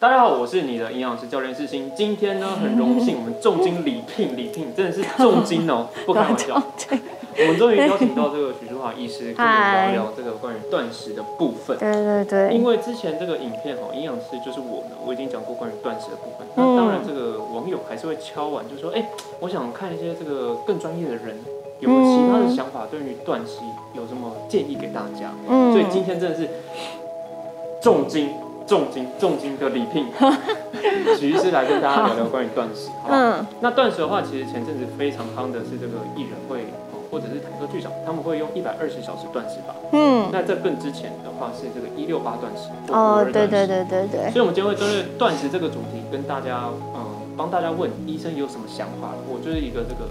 大家好，我是你的营养师教练世新。今天呢，很荣幸我们重金礼聘，礼聘真的是重金哦，不开玩笑。我们终于邀请到这个许淑华医师跟我们聊聊这个关于断食的部分。对对对，因为之前这个影片哈，营养师就是我呢，我已经讲过关于断食的部分。那当然，这个网友还是会敲完，就说：“哎，我想看一些这个更专业的人有没有其他的想法，对于断食有什么建议给大家。”嗯，所以今天真的是重金。重金重金的礼聘，徐医师来跟大家聊聊关于断食。嗯，那断食的话，其实前阵子非常夯的是这个艺人会，或者是坦克剧场，他们会用一百二十小时断食法。嗯，那在更之前的话是这个一六八断食。哦，对对对对对。所以，我们今天会针对断食这个主题，跟大家嗯，帮大家问医生有什么想法。我就是一个这个。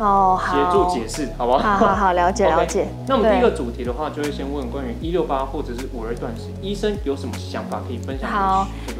哦，协助解释，好不好？好好好，了解了解。那我们第一个主题的话，就会先问关于一六八或者是五二断食，医生有什么想法可以分享给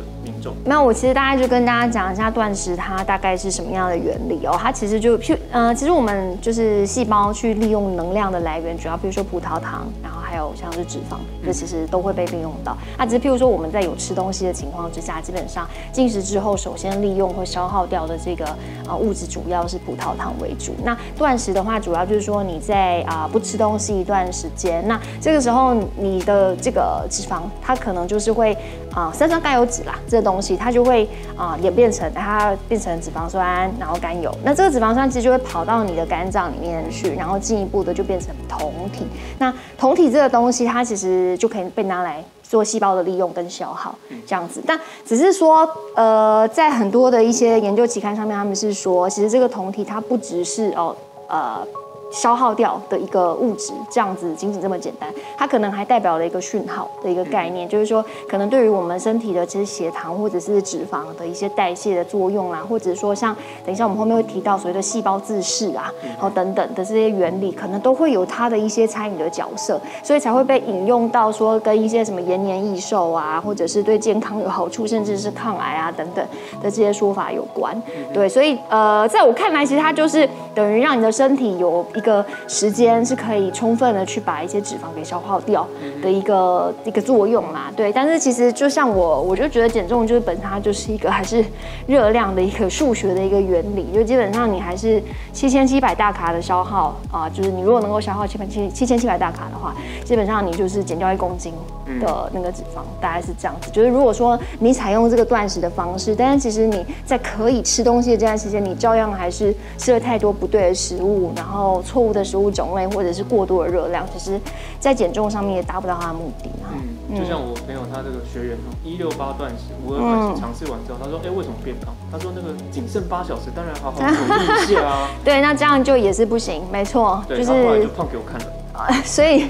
那我其实大概就跟大家讲一下断食它大概是什么样的原理哦。它其实就譬呃，其实我们就是细胞去利用能量的来源，主要比如说葡萄糖，然后。还有像是脂肪，这其实都会被利用到。那只是譬如说我们在有吃东西的情况之下，基本上进食之后，首先利用或消耗掉的这个啊物质，主要是葡萄糖为主。那断食的话，主要就是说你在啊不吃东西一段时间，那这个时候你的这个脂肪，它可能就是会啊三酸甘油脂啦，这个东西它就会啊演变成它变成脂肪酸，然后甘油。那这个脂肪酸其实就会跑到你的肝脏里面去，然后进一步的就变成酮体。那酮体这这个东西它其实就可以被拿来做细胞的利用跟消耗这样子，但只是说，呃，在很多的一些研究期刊上面，他们是说，其实这个酮体它不只是哦，呃。消耗掉的一个物质，这样子仅仅这么简单，它可能还代表了一个讯号的一个概念，就是说，可能对于我们身体的其实血糖或者是脂肪的一些代谢的作用啦，或者说像等一下我们后面会提到所谓的细胞自噬啊，然后等等的这些原理，可能都会有它的一些参与的角色，所以才会被引用到说跟一些什么延年益寿啊，或者是对健康有好处，甚至是抗癌啊等等的这些说法有关。对，所以呃，在我看来，其实它就是等于让你的身体有。一个时间是可以充分的去把一些脂肪给消耗掉的一个一个作用啦，对。但是其实就像我，我就觉得减重就是本身它就是一个还是热量的一个数学的一个原理，就基本上你还是七千七百大卡的消耗啊，就是你如果能够消耗七百七七千七百大卡的话，基本上你就是减掉一公斤的那个脂肪，大概是这样子。就是如果说你采用这个断食的方式，但是其实你在可以吃东西的这段时间，你照样还是吃了太多不对的食物，然后。错误的食物种类，或者是过多的热量，其实，在减重上面也达不到他的目的嗯，就像我朋友他这个学员哦，一六八断食，五二断食尝试完之后，他说：“哎，为什么变胖？”他说：“那个仅剩八小时，当然好好努力一下啊。”对，那这样就也是不行，没错，就是后来就胖给我看了。所以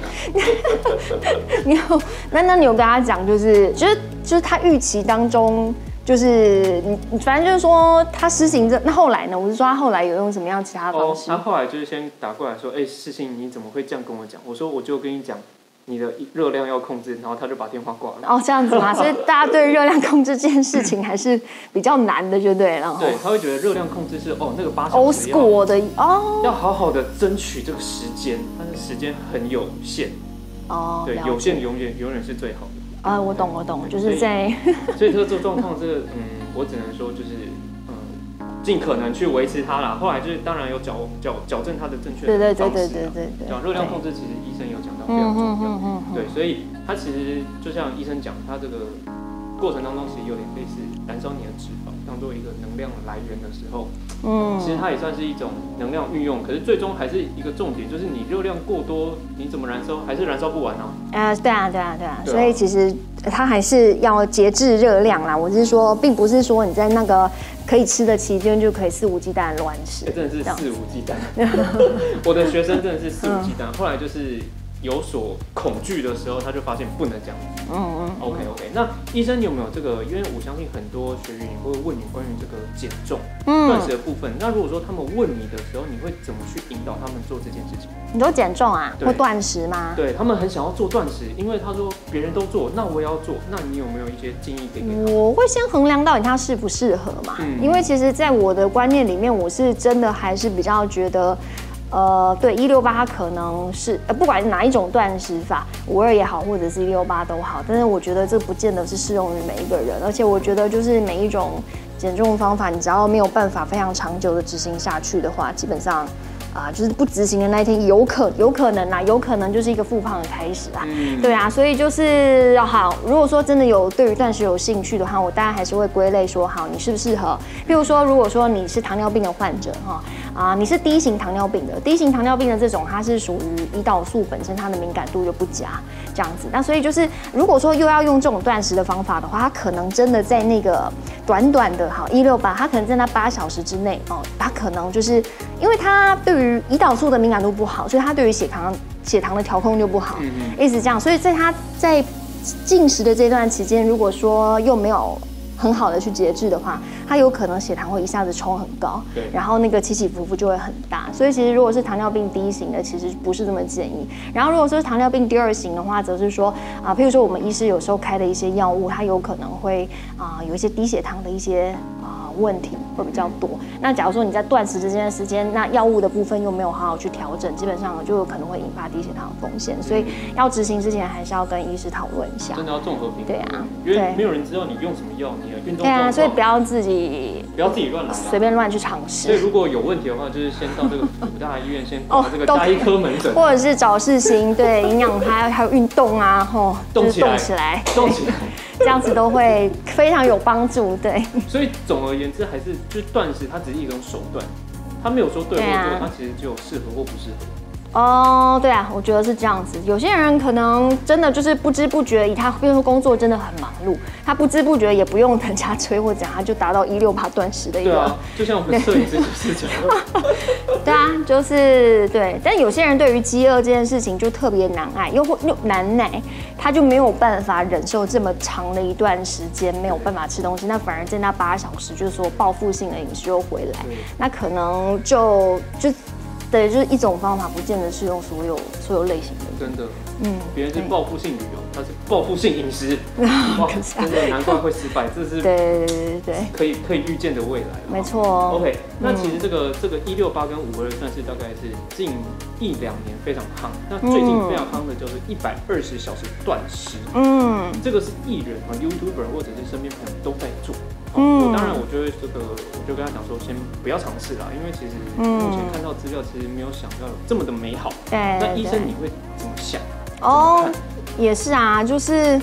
你有那那你有跟他讲，就是就是就是他预期当中。就是你，你反正就是说他实行这，那后来呢？我是说他后来有用什么样其他的方式？他后来就是先打过来说：“哎，事情你怎么会这样跟我讲？”我说：“我就跟你讲，你的热量要控制。”然后他就把电话挂了。哦，这样子嘛？所以大家对热量控制这件事情还是比较难的，就对了。对，他会觉得热量控制是哦，那个八小时要的哦，要好好的争取这个时间，但是时间很有限哦。对，有限永远永远是最好的。啊，我懂，我懂，就是在，所以 这个这状况，这个嗯，我只能说就是嗯，尽可能去维持它啦。后来就是当然有矫矫矫正它的正确对对对对对对对，讲热量控制，其实医生有讲到非常重要，对，所以它其实就像医生讲，他这个过程当中其实有点类似燃烧你的脂肪。当做一个能量来源的时候，嗯，其实它也算是一种能量运用。可是最终还是一个重点，就是你热量过多，你怎么燃烧还是燃烧不完呢？啊，对啊，对啊，对啊。所以其实它还是要节制热量啦。我是说，并不是说你在那个可以吃的期间就可以肆无忌惮乱吃。真的是肆无忌惮。我的学生真的是肆无忌惮。后来就是。有所恐惧的时候，他就发现不能这样。嗯嗯。OK OK。那医生，你有没有这个？因为我相信很多学员也会问你关于这个减重、断食的部分。那如果说他们问你的时候，你会怎么去引导他们做这件事情？你都减重啊，或断食吗？对他们很想要做断食，因为他说别人都做，那我也要做。那你有没有一些建议给给我会先衡量到底他适不适合嘛。嗯。因为其实，在我的观念里面，我是真的还是比较觉得。呃，对，一六八可能是呃，不管哪一种断食法，五二也好，或者是一六八都好，但是我觉得这不见得是适用于每一个人，而且我觉得就是每一种减重方法，你只要没有办法非常长久的执行下去的话，基本上。啊，就是不执行的那一天，有可有可能啊，有可能就是一个复胖的开始啊。对啊，所以就是好。如果说真的有对于断食有兴趣的话，我当然还是会归类说，好，你适不适合？譬如说，如果说你是糖尿病的患者哈，啊，你是第一型糖尿病的，第一型糖尿病的这种，它是属于胰岛素本身它的敏感度就不佳这样子。那所以就是，如果说又要用这种断食的方法的话，它可能真的在那个短短的哈一六八，它可能在那八小时之内哦，它可能就是因为它对于于胰岛素的敏感度不好，所以它对于血糖血糖的调控就不好，一直这样。所以在它在进食的这段期间，如果说又没有很好的去节制的话，它有可能血糖会一下子冲很高，对然后那个起起伏伏就会很大。所以其实如果是糖尿病第一型的，其实不是这么建议。然后如果说是糖尿病第二型的话，则是说啊，譬如说我们医师有时候开的一些药物，它有可能会啊有一些低血糖的一些。问题会比较多。那假如说你在断食之间的时间，那药物的部分又没有好好去调整，基本上就有可能会引发低血糖的风险。所以要执行之前，还是要跟医师讨论一下。真的要综合评估。对啊，因为没有人知道你用什么药，你的运动对啊，所以不要自己不要自己乱来，随便乱去尝试。所以如果有问题的话，就是先到这个五 大医院先哦，这个大医科门诊，或者是找世新，对营养还还有运动啊，吼，动起来，动起来，动起来。这样子都会非常有帮助，对。所以总而言之，还是就是断食，它只是一种手段，它没有说对或错，它其实就适合或不适合。哦，对啊，我觉得是这样子。有些人可能真的就是不知不觉，以他比如说工作真的很忙碌，他不知不觉也不用人家催或怎样，他就达到一六八 断食的一个。对啊，就像我们摄影师就是这样。对啊，就是对。但有些人对于饥饿这件事情就特别难爱，又或又难耐，他就没有办法忍受这么长的一段时间没有办法吃东西，那反而在那八小时就是说报复性的饮食又回来，那可能就就。对，就是一种方法，不见得适用所有所有类型的。真的，嗯，别人是报复性旅游，他是报复性饮食，哇，真的难怪会失败，这是对对对对可以可以预见的未来。没错。OK，那其实这个这个一六八跟五二算是大概是近一两年非常夯，那最近非常夯的就是一百二十小时断食，嗯，这个是艺人啊，YouTuber 或者是身边朋友都在做。嗯，当然，我就会这个，我就跟他讲说，先不要尝试啦，因为其实目前看到资料，其实没有想到这么的美好。对，那医生你会怎么想？哦，也是啊，就是。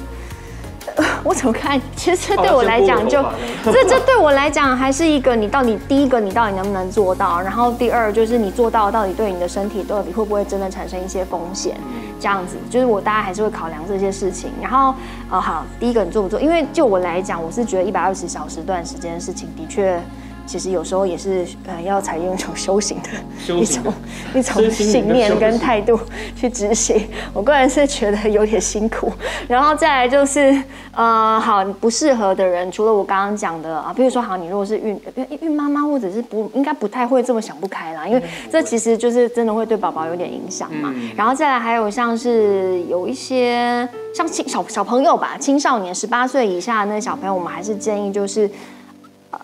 我怎么看？其实对我来讲，就这这对我来讲，还是一个你到底第一个你到底能不能做到，然后第二就是你做到到底对你的身体到底会不会真的产生一些风险？这样子，就是我大家还是会考量这些事情。然后，呃，好，第一个你做不做？因为就我来讲，我是觉得一百二十小时段时间的事情的确。其实有时候也是，呃，要采用一种修行的一种 一种信念跟态度去执行。我个人是觉得有点辛苦。然后再来就是，呃，好不适合的人，除了我刚刚讲的啊，比如说，好，你如果是孕孕孕妈妈，或者是不应该不太会这么想不开啦，因为这其实就是真的会对宝宝有点影响嘛。然后再来还有像是有一些像青小小朋友吧，青少年十八岁以下的那小朋友，我们还是建议就是。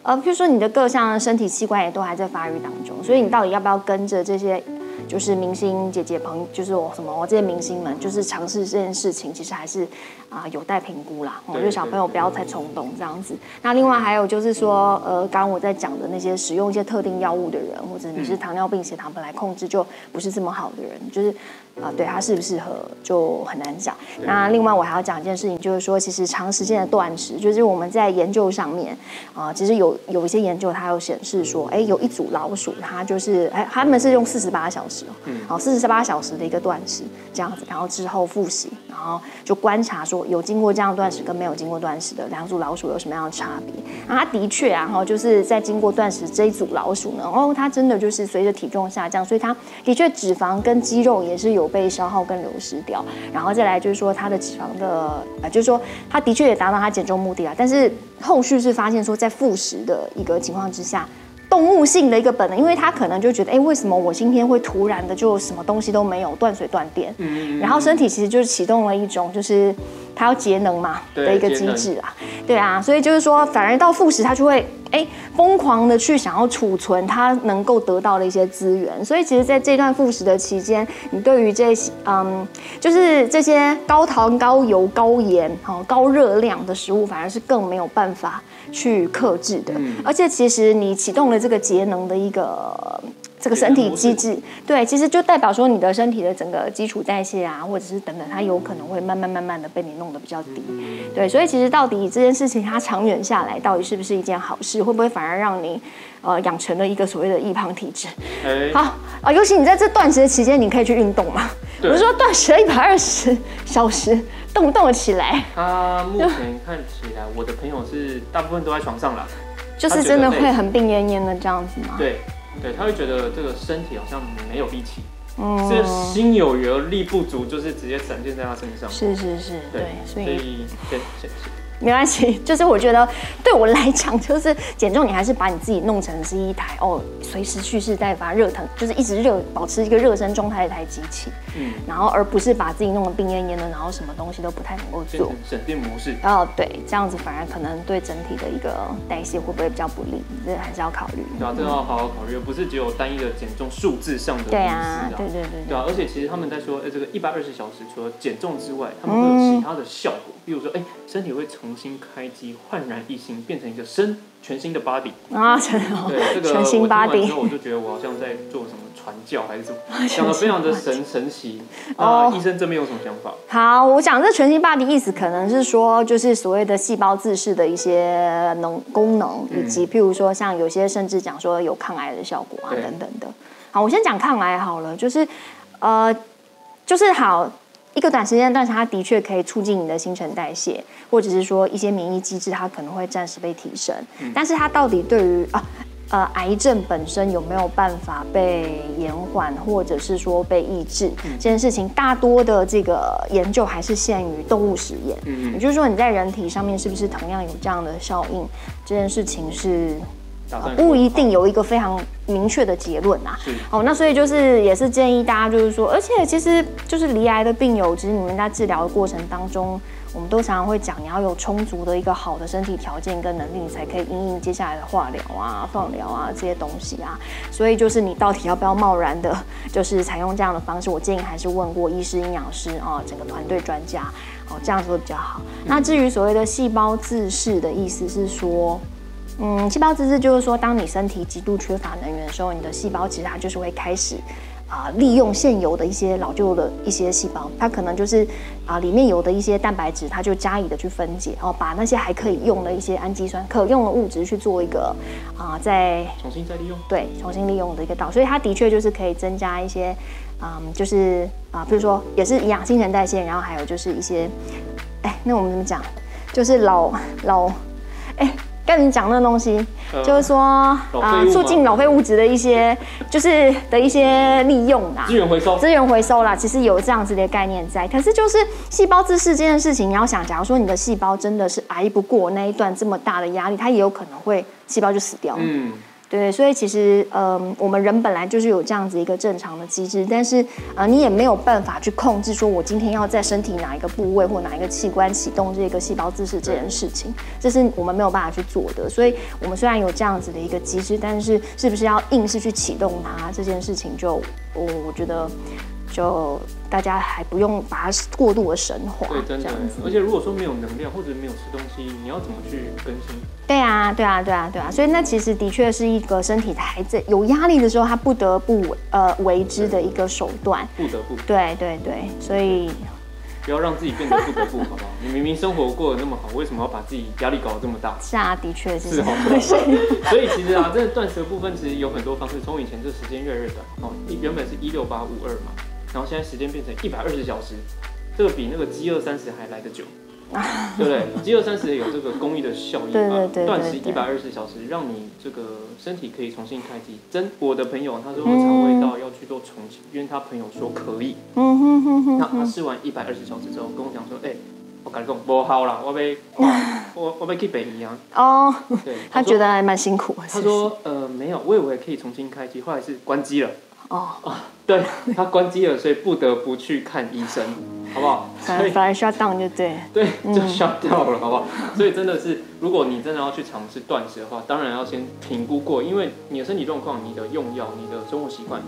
呃，譬如说你的各项身体器官也都还在发育当中，所以你到底要不要跟着这些？就是明星姐姐朋，就是我什么我这些明星们，就是尝试这件事情，其实还是啊有待评估啦。我觉得小朋友不要太冲动这样子。那另外还有就是说，呃，刚刚我在讲的那些使用一些特定药物的人，或者你是糖尿病血糖本来控制就不是这么好的人，就是啊，对它适不适合就很难讲。那另外我还要讲一件事情，就是说其实长时间的断食，就是我们在研究上面啊，其实有有一些研究它有显示说，哎，有一组老鼠，它就是哎，他们是用四十八小时。嗯，好，四十八小时的一个断食这样子，然后之后复习，然后就观察说有经过这样断食跟没有经过断食的两组老鼠有什么样的差别。啊，它的确啊，哈，就是在经过断食这一组老鼠呢，哦，它真的就是随着体重下降，所以它的确脂肪跟肌肉也是有被消耗跟流失掉。然后再来就是说它的脂肪的，呃，就是说他的确也达到他减重目的啊，但是后续是发现说在复食的一个情况之下。动物性的一个本能，因为他可能就觉得，哎，为什么我今天会突然的就什么东西都没有，断水断电，嗯，然后身体其实就是启动了一种就是它要节能嘛对的一个机制啊，对啊，所以就是说，反而到复食它就会哎疯狂的去想要储存它能够得到的一些资源，所以其实在这段复食的期间，你对于这些嗯，就是这些高糖、高油、高盐、好高热量的食物，反而是更没有办法去克制的，嗯而且其实你启动了这个节能的一个。这个身体机制，对，其实就代表说你的身体的整个基础代谢啊，或者是等等，它有可能会慢慢慢慢的被你弄得比较低。对，所以其实到底这件事情它长远下来，到底是不是一件好事？会不会反而让你呃养成了一个所谓的易胖体质？哎，好啊，尤其你在这断食的期间，你可以去运动嘛。比对如说断食了一百二十小时，动不动得起来，他目前看起来，我的朋友是大部分都在床上了。就是真的会很病恹恹的这样子吗？对，对，他会觉得这个身体好像没有力气，嗯这心有余而力不足，就是直接展现在他身上。是是是，对，所以所以先先先没关系，就是我觉得对我来讲，就是减重，你还是把你自己弄成是一台哦，随时蓄势待发、热腾，就是一直热，保持一个热身状态的一台机器，嗯，然后而不是把自己弄得病恹恹的，然后什么东西都不太能够做。省电模式。哦对，这样子反而可能对整体的一个代谢会不会比较不利？这还是要考虑。对啊，这个要好好考虑，不是只有单一的减重数字上的对啊，对对对对啊，而且其实他们在说，哎、这个一百二十小时除了减重之外，他们会有其他的效果，比如说，哎、身体会重新开机，焕然一新，变成一个新全新的 body。啊，真的哦，对，这个全新我听完 body 之后，我就觉得我好像在做什么传教还是什么，讲的非常的神神奇。哦啊，医生这边有什么想法？好，我讲这全新 body 意思可能是说，就是所谓的细胞自噬的一些能功能，以及譬如说像有些甚至讲说有抗癌的效果啊等等的。好，我先讲抗癌好了，就是呃，就是好一个短时间断食，它的确可以促进你的新陈代谢，或者是说一些免疫机制它可能会暂时被提升，但是它到底对于啊。呃，癌症本身有没有办法被延缓，或者是说被抑制、这件事情，大多的这个研究还是限于动物实验。嗯也就是说，你在人体上面是不是同样有这样的效应，这件事情是打算不一定有一个非常明确的结论啊。是哦，那所以就是也是建议大家，就是说，而且其实就是离癌的病友，其实你们在治疗的过程当中，我们都常常会讲，你要有充足的一个好的身体条件跟能力，你才可以应应接下来的化疗啊、放疗啊这些东西啊。所以就是你到底要不要贸然的，就是采用这样的方式，我建议还是问过医师、营养师啊、整个团队专家，哦，这样子会比较好。那至于所谓的细胞自噬的意思是说。嗯，细胞自噬就是说，当你身体极度缺乏能源的时候，你的细胞其实它就是会开始啊、利用现有的一些老旧的一些细胞，它可能就是啊、里面有的一些蛋白质，它就加以的去分解，哦，把那些还可以用的一些氨基酸可用的物质去做一个啊、再重新再利用。对重新利用的一个道，所以它的确就是可以增加一些，嗯，就是啊，比如说也是营养新陈代谢，然后还有就是一些，哎，那我们怎么讲？就是老老，哎，跟你讲那个东西，呃就是说啊促进老废物质的一些，就是的一些利用啦资。源回收。资源回收啦，其实有这样子的概念在，可是就是细胞自噬这件事情，你要想，假如说你的细胞真的是挨不过那一段这么大的压力，它也有可能会细胞就死掉了。嗯，对，所以其实，嗯，我们人本来就是有这样子一个正常的机制，但是，啊，你也没有办法去控制，说我今天要在身体哪一个部位或哪一个器官启动这个细胞自噬这件事情，这是我们没有办法去做的。所以，我们虽然有这样子的一个机制，但是是不是要硬是去启动它这件事情就，我我觉得，就大家还不用把它过度的神化，对，真的。而且如果说没有能量或者没有吃东西，你要怎么去更新？对啊，对啊，对啊，对啊，所以那其实的确是一个身体还在有压力的时候，他不得不呃为之的一个手段。不得不对对对，所以不要让自己变得不得不，好不好？你明明生活过得那么好，为什么要把自己压力搞得这么大？是啊，的确是是哦这样回事。所以其实啊，这个断食的部分其实有很多方式。从以前这时间越来越短哦，一原本是一六八五二嘛，然后现在时间变成一百二十小时，这个比那个饥饿三十还来得久，对不对？饥饿三十有这个公益的效益嘛对对对，断食一百二十小时，让你这个身体可以重新开机。真我的朋友他说肠胃道要去做重启，因为他朋友说可以，嗯哼哼哼那他试完一百二十小时之后跟我讲说，哎、我跟你讲不好啦，我被我我被去北医啊，哦，对，他说觉得还蛮辛苦的。他说：“呃，没有，我以为可以重新开机，后来是关机了。哦，对他关机了，所以不得不去看医生，好不好？所以反反而 shut down 就对。对，就 shut 掉了，好不好？所以真的是，如果你真的要去尝试断食的话，当然要先评估过，因为你的身体状况、你的用药、你的生活习惯，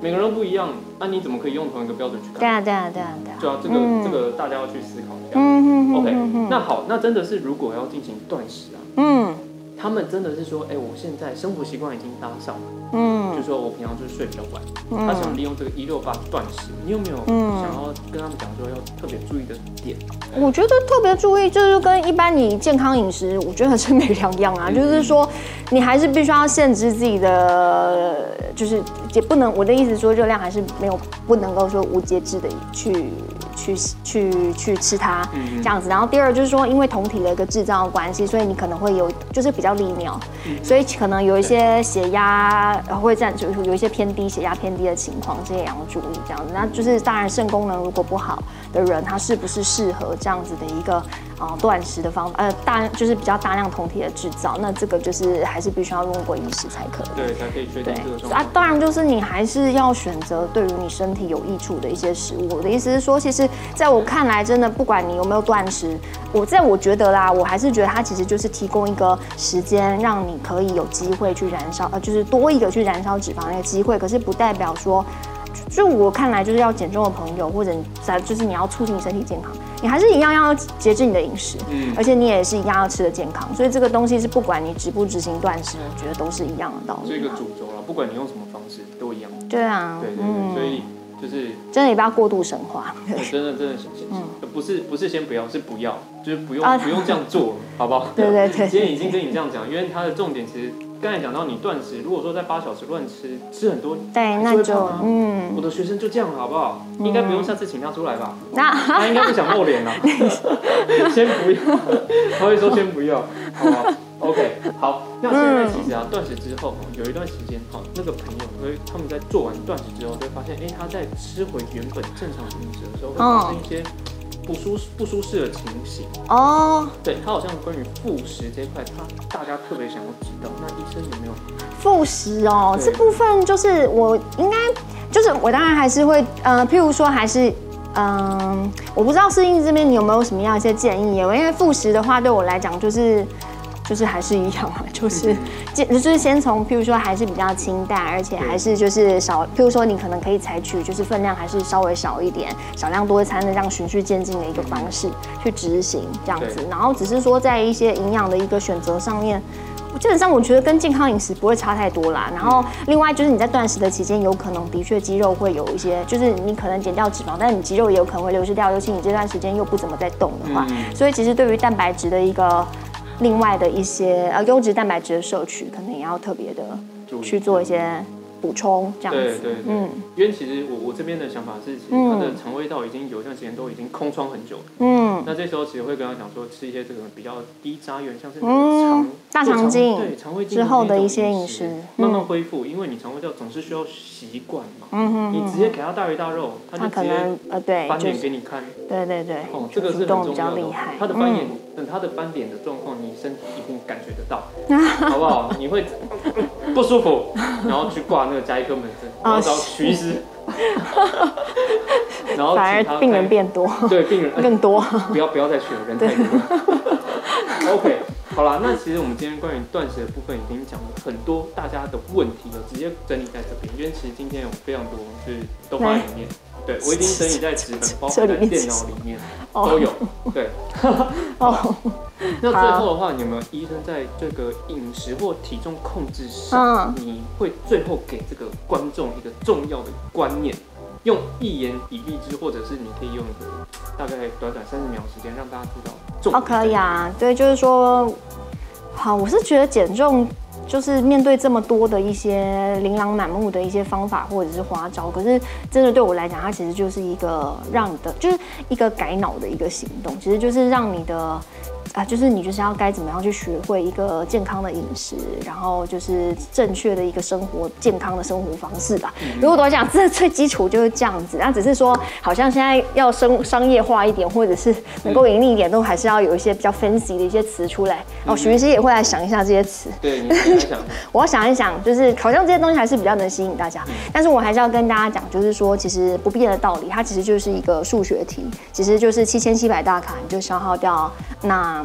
每个人都不一样，那、你怎么可以用同一个标准去看？对啊，对啊，对啊，对啊。对啊，这个、嗯这个大家要去思考一下。嗯 OK，、嗯那好，那真的是如果要进行断食啊，嗯他们真的是说，哎、我现在生活习惯已经搭上了，嗯。就说我平常就是睡比较晚，嗯。他想利用这个一六八断食，你有没有嗯。想要跟他们讲说要特别注意的点？我觉得特别注意，就是跟一般你健康饮食，我觉得是没两样啊。嗯。就是说，你还是必须要限制自己的，就是也不能，我的意思说热量还是没有不能够说无节制的去去去去吃它嗯。这样子。然后第二就是说，因为酮体的一个制造的关系，所以你可能会有就是比较利尿，所以可能有一些血压呃会占，就是有一些偏低血压偏低的情况，这些也要注意这样子。那就是当然肾功能如果不好的人，他是不是适合这样子的一个啊断食的方法？呃，大就是比较大量酮体的制造，那这个就是还是必须要用过饮食才可以。对，才可以确定对这个状况。，啊当然就是你还是要选择对于你身体有益处的一些食物。我的意思是说，其实在我看来，真的不管你有没有断食，我在我觉得啦，我还是觉得它其实就是提供一个时间，让你可以有机会去燃烧，呃，就是多一个去燃烧脂肪那个机会。可是不代表说。就我看来，就是要减重的朋友，或者在就是你要促进身体健康，你还是一样要节制你的饮食，嗯而且你也是一样要吃的健康。所以这个东西是不管你执不执行断食，我觉得都是一样的道理。这个主轴了，不管你用什么方式都一样。对啊，对对对，所以就是真的也不要过度神化。呃真的真的是，不是不是先不要，是不要，就是不用啊不用这样做，好不好？对对对今天已经跟你这样讲，因为它的重点其实刚才讲到你断食，如果说在八小时乱吃，吃很多，对，那就嗯，我的学生就这样，好不好？应该不用下次请他出来吧？那。他应该不想露脸了，先不要，他会说先不要，好不好？OK，好，那现在其实啊，断食之后有一段时间，哈，那个朋友会他们在做完断食之后，就会发现，哎，他在吃回原本正常饮食的时候，会发生一些不舒不舒适的情形。哦，对他好像关于复食这一块，他大家特别想要知道，那医生有没有？复食哦，对这部分就是我应该就是我当然还是会呃，譬如说还是。嗯，我不知道适应这边你有没有什么样一些建议？因为复食的话，对我来讲就是就是还是一样嘛，就是先就是先从譬如说还是比较清淡，而且还是就是少，譬如说你可能可以采取就是分量还是稍微少一点，少量多餐的这样循序渐进的一个方式去执行这样子，然后只是说在一些营养的一个选择上面。基本上我觉得跟健康饮食不会差太多啦。然后另外就是你在断食的期间，有可能的确肌肉会有一些，就是你可能减掉脂肪，但是你肌肉也有可能会流失掉，尤其你这段时间又不怎么在动的话，嗯所以其实对于蛋白质的一个另外的一些呃优质蛋白质的摄取，可能也要特别的去做一些补充，这样子。对对对，嗯。因为其实我我这边的想法是，其实他的肠胃道已经有一段时间都已经空窗很久了。嗯。那这时候其实会跟他讲说，吃一些这个比较低渣源，像是嗯。肠大做肠镜对肠胃镜之后的一些饮食食慢慢嗯恢复，因为你肠胃道总是需要习惯嘛。嗯哼你直接给他大鱼大肉，他就可能呃对，翻就是脸给你看。对对对哦，，这个是很重要的哦。较厉害。他的翻脸嗯，等他的翻脸的状况，你身体一定感觉得到，好不好？你会不舒服，然后去挂那个加医科门诊，然后找徐医师，然后反而病人开变多对病人更多。不要不要再去了，人太多了。OK，好啦，那其实我们今天关于断食的部分已经讲了很多大家的问题了，直接整理在这边，因为其实今天有非常多就是都放在里面。对，我已经整理在纸本，包括在电脑里面都有。对，哦，那最后的话，你有没有医生在这个饮食或体重控制上，嗯你会最后给这个观众一个重要的观念，用一言以蔽之，或者是你可以用一个大概短短三十秒时间让大家知道重哦，可以啊，对，就是说，好，我是觉得减重就是面对这么多的一些琳琅满目的一些方法或者是花招，可是真的对我来讲，它其实就是一个让你的，就是一个改脑的一个行动，其实就是让你的。啊，就是你就是要该怎么样去学会一个健康的饮食，然后就是正确的一个生活健康的生活方式吧。如果我讲这最基础就是这样子，那只是说好像现在要生商业化一点，或者是能够盈利一点，都还是要有一些比较 fancy 的一些词出来。哦，许医师也会来想一下这些词。对，你想，我要想一想，就是好像这些东西还是比较能吸引大家，但是我还是要跟大家讲，就是说其实不变的道理，它其实就是一个数学题，其实就是七千七百大卡你就消耗掉那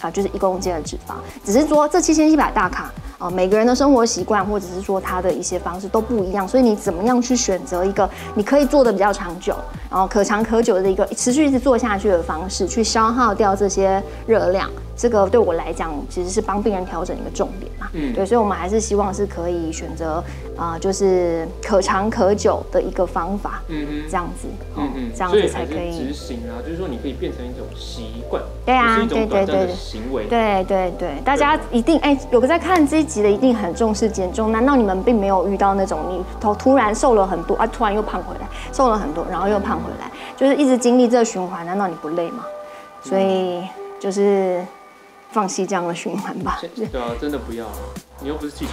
啊就是一公斤的脂肪，只是说这七千七百大卡啊每个人的生活习惯或者是说他的一些方式都不一样，所以你怎么样去选择一个你可以做的比较长久，然后可长可久的一个持续一直做下去的方式，去消耗掉这些热量。这个对我来讲，其实是帮病人调整一个重点嘛。嗯，对，所以我们还是希望是可以选择啊，就是可长可久的一个方法。嗯嗯，这样子，嗯嗯，这样子才可以执行啊。就是说，你可以变成一种习惯，对啊，对对对行为。对对对，大家一定哎，有个在看这一集的，一定很重视减重。难道你们并没有遇到那种你突突然瘦了很多啊，突然又胖回来，瘦了很多，然后又胖回来，就是一直经历这个循环，难道你不累吗？所以就是。放弃这样的循环吧。对啊，真的不要。你又不是气球。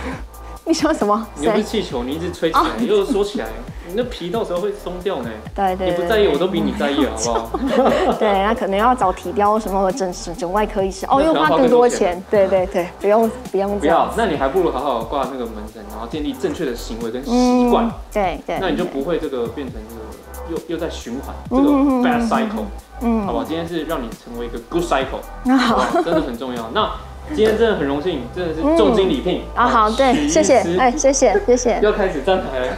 你说什么？你又不是气球，你一直吹起来，又缩起来，你那皮到时候会松掉呢。对对。你不在意，我都比你在意，好不好？对，那可能要找体雕什么整整外科医师哦，又花更多钱。对对对，不用不用。不要，那你还不如好好挂那个门诊，然后建立正确的行为跟习惯。对对。那你就不会这个变成这个又又在循环这个 bad cycle。嗯，好吧，今天是让你成为一个 good cycle，那好，真的很重要。那今天真的很荣幸，真的是重金礼聘啊，好，对，谢谢，哎，谢谢，谢谢，要开始站台了，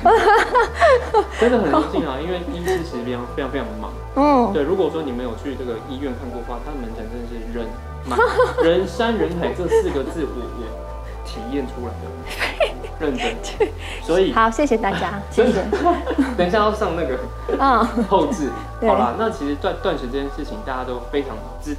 真的很荣幸啊，因为医师其实非常非常非常忙，嗯，对，如果说你没有去这个医院看过的话，他的门诊真的是人满 人山人海这四个字，我我体验出来的。认真，所以好，谢谢大家，谢谢。等一下要上那个嗯后置，好啦。那其实断断食这件事情，大家都非常知，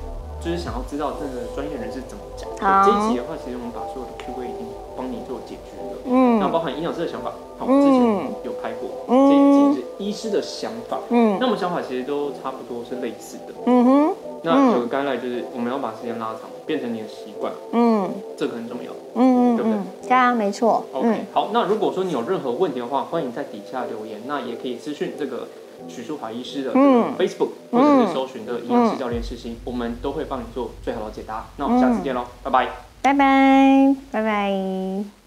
就是想要知道这个专业人士怎么讲。这一集的话，其实我们把所有的 Q A 已经帮你做解决了。嗯，那包含营养师的想法，好，之前有拍过。嗯，这一集是医师的想法。嗯，那我们想法其实都差不多是类似的。嗯哼。那有个概念就是我们要把时间拉长，变成你的习惯。嗯，这个很重要。嗯，对不对？对啊，没错。OK，好。那如果说你有任何问题的话，欢迎在底下留言。那也可以私讯这个许淑华医师的 Facebook，或者是搜寻的营养师教练世新，我们都会帮你做最好的解答。那我们下次见喽，拜拜。拜拜，拜拜。